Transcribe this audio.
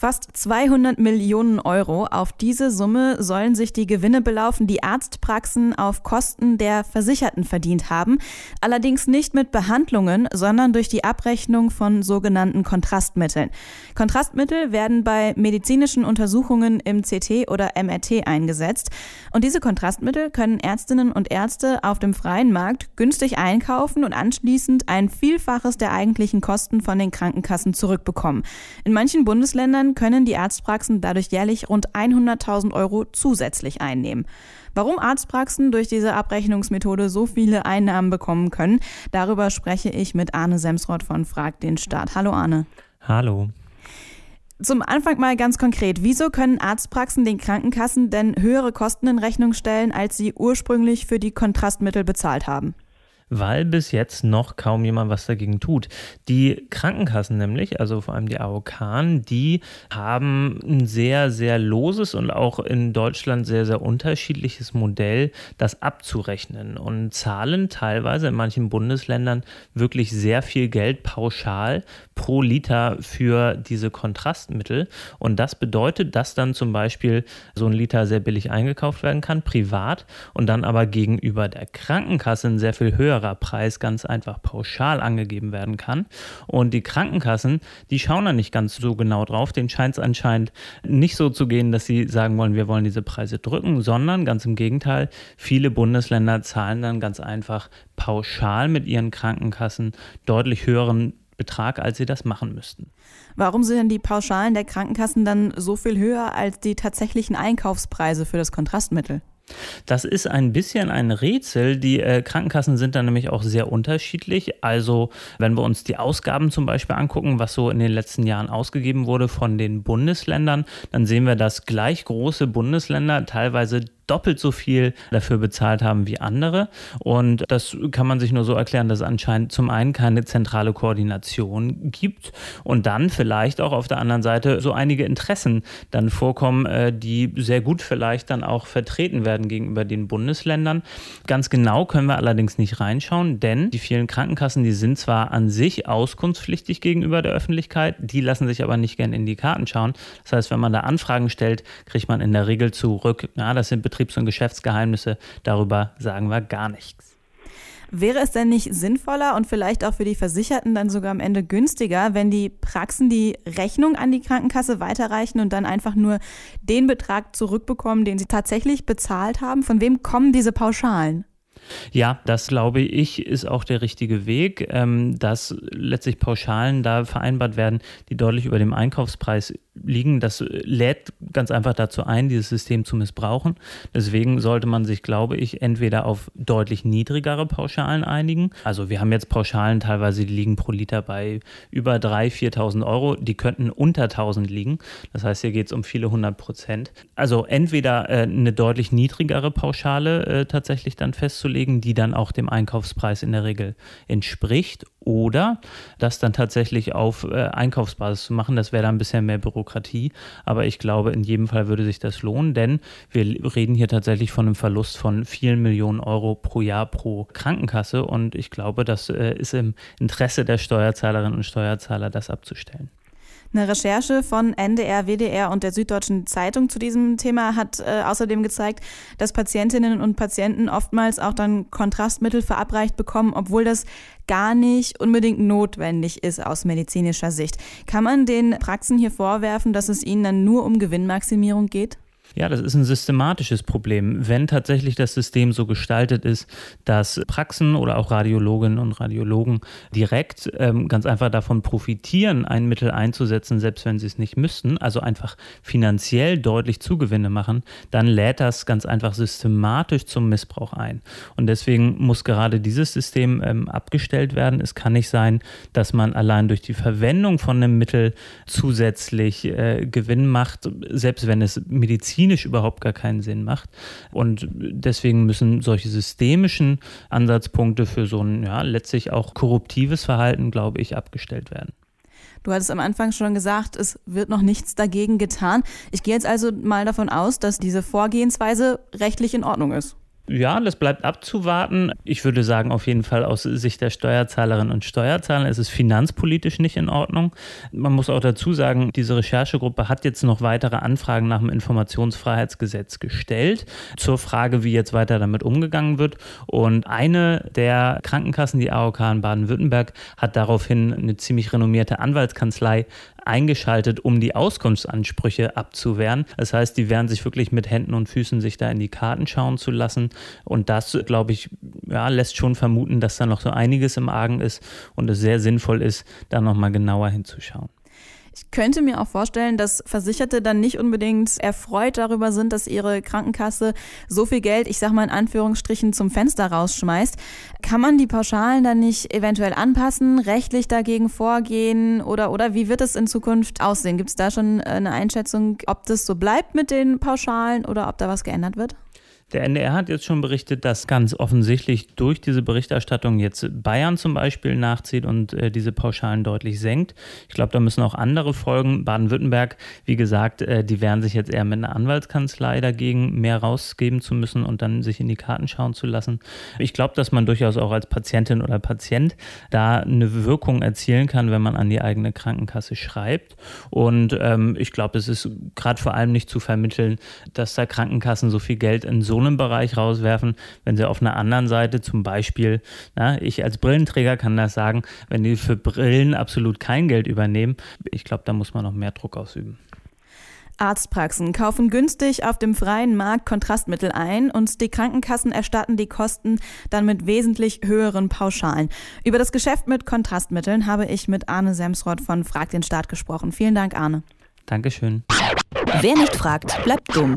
Fast 200 Millionen Euro. Auf diese Summe sollen sich die Gewinne belaufen, die Arztpraxen auf Kosten der Versicherten verdient haben. Allerdings nicht mit Behandlungen, sondern durch die Abrechnung von sogenannten Kontrastmitteln. Kontrastmittel werden bei medizinischen Untersuchungen im CT oder MRT eingesetzt. Und diese Kontrastmittel können Ärztinnen und Ärzte auf dem freien Markt günstig einkaufen und anschließend ein Vielfaches der eigentlichen Kosten von den Krankenkassen zurückbekommen. In manchen Bundesländern Versicherungen können die Arztpraxen dadurch jährlich rund 100.000 Euro zusätzlich einnehmen. Warum Arztpraxen durch diese Abrechnungsmethode so viele Einnahmen bekommen können, darüber spreche ich mit Arne Semsrott von Frag den Staat. Hallo Arne. Hallo. Zum Anfang mal ganz konkret, wieso können Arztpraxen den Krankenkassen denn höhere Kosten in Rechnung stellen, als sie ursprünglich für die Kontrastmittel bezahlt haben? Weil bis jetzt noch kaum jemand was dagegen tut. Die Krankenkassen nämlich, also vor allem die AOK, die haben ein sehr, sehr loses und auch in Deutschland sehr, sehr unterschiedliches Modell, das abzurechnen und zahlen teilweise in manchen Bundesländern wirklich sehr viel Geld pauschal pro Liter für diese Kontrastmittel. Und das bedeutet, dass dann zum Beispiel so ein Liter sehr billig eingekauft werden kann, privat, und dann aber gegenüber der Krankenkasse ein sehr viel höher Preis ganz einfach pauschal angegeben werden kann. Und die Krankenkassen, die schauen da nicht ganz so genau drauf. Den scheint es anscheinend nicht so zu gehen, dass sie sagen wollen, wir wollen diese Preise drücken, sondern ganz im Gegenteil, viele Bundesländer zahlen dann ganz einfach pauschal mit ihren Krankenkassen deutlich höheren Betrag, als sie das machen müssten. Warum sind denn die Pauschalen der Krankenkassen dann so viel höher als die tatsächlichen Einkaufspreise für das Kontrastmittel? Das ist ein bisschen ein Rätsel. Die äh, Krankenkassen sind da nämlich auch sehr unterschiedlich. Also wenn wir uns die Ausgaben zum Beispiel angucken, was so in den letzten Jahren ausgegeben wurde von den Bundesländern, dann sehen wir, dass gleich große Bundesländer teilweise doppelt so viel dafür bezahlt haben wie andere. Und das kann man sich nur so erklären, dass es anscheinend zum einen keine zentrale Koordination gibt und dann vielleicht auch auf der anderen Seite so einige Interessen dann vorkommen, äh, die sehr gut vielleicht dann auch vertreten werden gegenüber den Bundesländern. Ganz genau können wir allerdings nicht reinschauen, denn die vielen Krankenkassen, die sind zwar an sich auskunftspflichtig gegenüber der Öffentlichkeit, die lassen sich aber nicht gern in die Karten schauen. Das heißt, wenn man da Anfragen stellt, kriegt man in der Regel zurück, ja, das sind Betriebe Betriebs- und Geschäftsgeheimnisse, darüber sagen wir gar nichts. Wäre es denn nicht sinnvoller und vielleicht auch für die Versicherten dann sogar am Ende günstiger, wenn die Praxen die Rechnung an die Krankenkasse weiterreichen und dann einfach nur den Betrag zurückbekommen, den sie tatsächlich bezahlt haben? Von wem kommen diese Pauschalen? Ja, das glaube ich ist auch der richtige Weg, ähm, dass letztlich Pauschalen da vereinbart werden, die deutlich über dem Einkaufspreis liegen. Das lädt ganz einfach dazu ein, dieses System zu missbrauchen. Deswegen sollte man sich, glaube ich, entweder auf deutlich niedrigere Pauschalen einigen. Also wir haben jetzt Pauschalen teilweise, die liegen pro Liter bei über 3.000, 4.000 Euro. Die könnten unter 1.000 liegen. Das heißt, hier geht es um viele hundert Prozent. Also entweder äh, eine deutlich niedrigere Pauschale äh, tatsächlich dann festzulegen, die dann auch dem Einkaufspreis in der Regel entspricht oder das dann tatsächlich auf äh, Einkaufsbasis zu machen. Das wäre dann ein bisschen mehr Bürokratie, aber ich glaube, in jedem Fall würde sich das lohnen, denn wir reden hier tatsächlich von einem Verlust von vielen Millionen Euro pro Jahr pro Krankenkasse und ich glaube, das äh, ist im Interesse der Steuerzahlerinnen und Steuerzahler, das abzustellen. Eine Recherche von NDR, WDR und der Süddeutschen Zeitung zu diesem Thema hat äh, außerdem gezeigt, dass Patientinnen und Patienten oftmals auch dann Kontrastmittel verabreicht bekommen, obwohl das gar nicht unbedingt notwendig ist aus medizinischer Sicht. Kann man den Praxen hier vorwerfen, dass es ihnen dann nur um Gewinnmaximierung geht? Ja, das ist ein systematisches Problem. Wenn tatsächlich das System so gestaltet ist, dass Praxen oder auch Radiologinnen und Radiologen direkt ähm, ganz einfach davon profitieren, ein Mittel einzusetzen, selbst wenn sie es nicht müssten, also einfach finanziell deutlich Zugewinne machen, dann lädt das ganz einfach systematisch zum Missbrauch ein. Und deswegen muss gerade dieses System ähm, abgestellt werden. Es kann nicht sein, dass man allein durch die Verwendung von einem Mittel zusätzlich äh, Gewinn macht, selbst wenn es Medizin medizinisch überhaupt gar keinen Sinn macht. Und deswegen müssen solche systemischen Ansatzpunkte für so ein ja, letztlich auch korruptives Verhalten, glaube ich, abgestellt werden. Du hattest am Anfang schon gesagt, es wird noch nichts dagegen getan. Ich gehe jetzt also mal davon aus, dass diese Vorgehensweise rechtlich in Ordnung ist. Ja, das bleibt abzuwarten. Ich würde sagen, auf jeden Fall aus Sicht der Steuerzahlerinnen und Steuerzahler ist es finanzpolitisch nicht in Ordnung. Man muss auch dazu sagen, diese Recherchegruppe hat jetzt noch weitere Anfragen nach dem Informationsfreiheitsgesetz gestellt zur Frage, wie jetzt weiter damit umgegangen wird. Und eine der Krankenkassen, die AOK in Baden-Württemberg, hat daraufhin eine ziemlich renommierte Anwaltskanzlei eingeschaltet, um die Auskunftsansprüche abzuwehren. Das heißt, die werden sich wirklich mit Händen und Füßen sich da in die Karten schauen zu lassen. Und das, glaube ich, ja, lässt schon vermuten, dass da noch so einiges im Argen ist und es sehr sinnvoll ist, da nochmal genauer hinzuschauen. Ich könnte mir auch vorstellen, dass Versicherte dann nicht unbedingt erfreut darüber sind, dass ihre Krankenkasse so viel Geld, ich sag mal in Anführungsstrichen, zum Fenster rausschmeißt. Kann man die Pauschalen dann nicht eventuell anpassen, rechtlich dagegen vorgehen oder, oder wie wird es in Zukunft aussehen? Gibt es da schon eine Einschätzung, ob das so bleibt mit den Pauschalen oder ob da was geändert wird? Der NDR hat jetzt schon berichtet, dass ganz offensichtlich durch diese Berichterstattung jetzt Bayern zum Beispiel nachzieht und äh, diese Pauschalen deutlich senkt. Ich glaube, da müssen auch andere folgen. Baden-Württemberg, wie gesagt, äh, die werden sich jetzt eher mit einer Anwaltskanzlei dagegen mehr rausgeben zu müssen und dann sich in die Karten schauen zu lassen. Ich glaube, dass man durchaus auch als Patientin oder Patient da eine Wirkung erzielen kann, wenn man an die eigene Krankenkasse schreibt. Und ähm, ich glaube, es ist gerade vor allem nicht zu vermitteln, dass da Krankenkassen so viel Geld in so einem Bereich rauswerfen, wenn sie auf einer anderen Seite zum Beispiel, na, ich als Brillenträger kann das sagen, wenn die für Brillen absolut kein Geld übernehmen, ich glaube, da muss man noch mehr Druck ausüben. Arztpraxen kaufen günstig auf dem freien Markt Kontrastmittel ein und die Krankenkassen erstatten die Kosten dann mit wesentlich höheren Pauschalen. Über das Geschäft mit Kontrastmitteln habe ich mit Arne Semsrott von Frag den Staat gesprochen. Vielen Dank, Arne. Dankeschön. Wer nicht fragt, bleibt dumm.